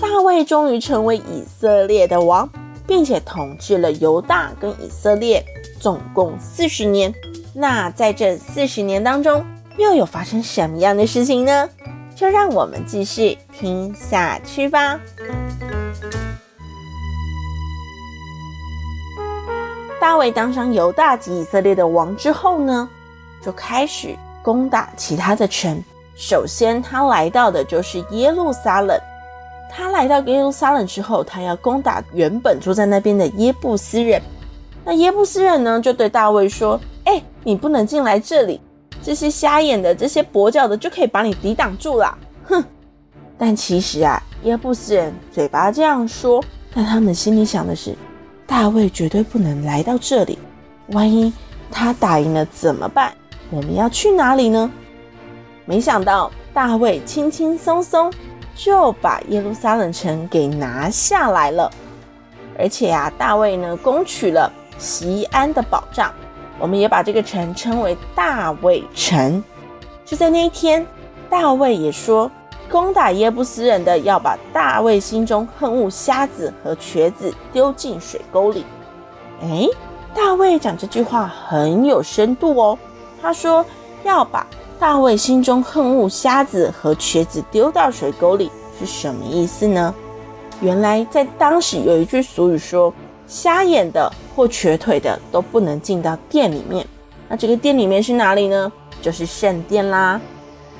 大卫终于成为以色列的王，并且统治了犹大跟以色列总共四十年。那在这四十年当中，又有发生什么样的事情呢？就让我们继续听下去吧。大卫当上犹大及以色列的王之后呢，就开始攻打其他的城。首先，他来到的就是耶路撒冷。他来到耶路撒冷之后，他要攻打原本住在那边的耶布斯人。那耶布斯人呢，就对大卫说：“哎，你不能进来这里，这些瞎眼的、这些跛脚的就可以把你抵挡住了。”哼！但其实啊，耶布斯人嘴巴这样说，但他们心里想的是：大卫绝对不能来到这里，万一他打赢了怎么办？我们要去哪里呢？没想到大卫轻轻松松就把耶路撒冷城给拿下来了，而且啊，大卫呢攻取了西安的保障，我们也把这个城称为大卫城。就在那一天，大卫也说，攻打耶布斯人的要把大卫心中恨恶瞎子和瘸子丢进水沟里。哎，大卫讲这句话很有深度哦，他说要把。大卫心中恨恶瞎子和瘸子丢到水沟里是什么意思呢？原来在当时有一句俗语说，瞎眼的或瘸腿的都不能进到殿里面。那这个殿里面是哪里呢？就是圣殿啦。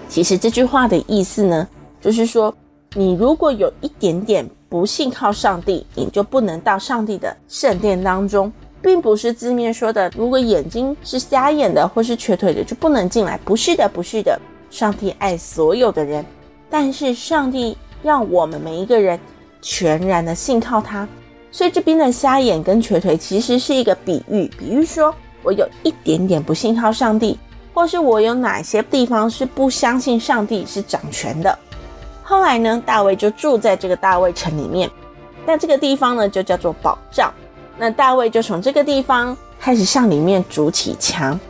其实这句话的意思呢，就是说你如果有一点点不信靠上帝，你就不能到上帝的圣殿当中。并不是字面说的，如果眼睛是瞎眼的或是瘸腿的就不能进来。不是的，不是的。上帝爱所有的人，但是上帝让我们每一个人全然的信靠他。所以这边的瞎眼跟瘸腿其实是一个比喻，比喻说我有一点点不信靠上帝，或是我有哪些地方是不相信上帝是掌权的。后来呢，大卫就住在这个大卫城里面，但这个地方呢就叫做保障。那大卫就从这个地方开始向里面筑起墙。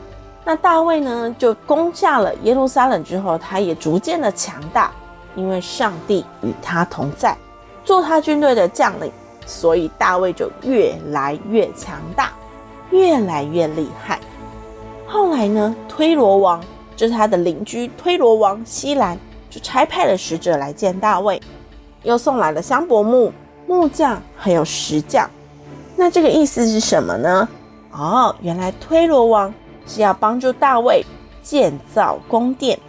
那大卫呢，就攻下了耶路撒冷之后，他也逐渐的强大，因为上帝与他同在，做他军队的将领，所以大卫就越来越强大，越来越厉害。后来呢，推罗王就是他的邻居推罗王西兰，就差派了使者来见大卫，又送来了香柏木、木匠还有石匠。那这个意思是什么呢？哦，原来推罗王是要帮助大卫建造宫殿。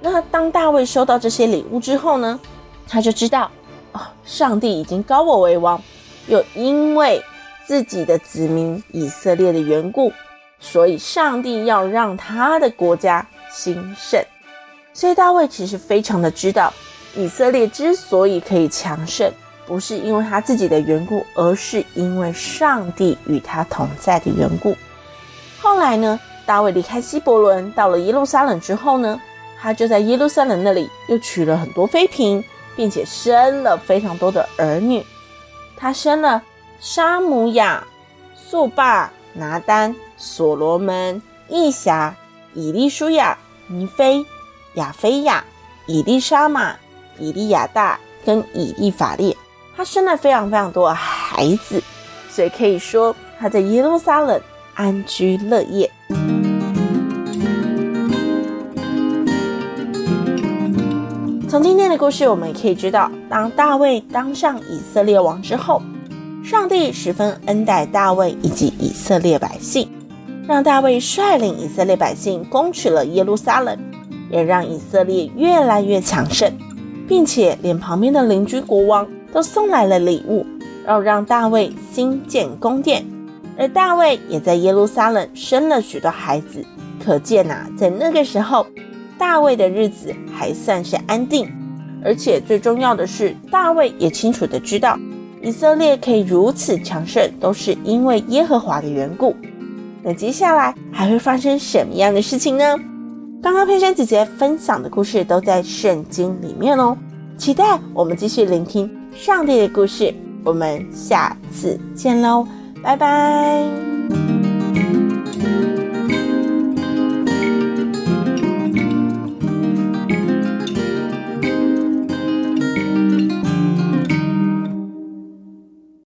那当大卫收到这些礼物之后呢，他就知道，哦，上帝已经高我为王，又因为自己的子民以色列的缘故，所以上帝要让他的国家兴盛。所以大卫其实非常的知道，以色列之所以可以强盛。不是因为他自己的缘故，而是因为上帝与他同在的缘故。后来呢，大卫离开希伯伦，到了耶路撒冷之后呢，他就在耶路撒冷那里又娶了很多妃嫔，并且生了非常多的儿女。他生了沙姆亚、素巴、拿单、所罗门、义霞、以利舒亚、尼非、亚菲亚、以利沙玛、以利亚大跟以利法列。他生了非常非常多的孩子，所以可以说他在耶路撒冷安居乐业。从今天的故事，我们也可以知道，当大卫当上以色列王之后，上帝十分恩待大卫以及以色列百姓，让大卫率领以色列百姓攻取了耶路撒冷，也让以色列越来越强盛，并且连旁边的邻居国王。都送来了礼物，然后让大卫兴建宫殿，而大卫也在耶路撒冷生了许多孩子。可见呐、啊，在那个时候，大卫的日子还算是安定，而且最重要的是，大卫也清楚地知道，以色列可以如此强盛，都是因为耶和华的缘故。那接下来还会发生什么样的事情呢？刚刚佩珊姐姐分享的故事都在圣经里面哦，期待我们继续聆听上帝的故事。我们下次见喽，拜拜。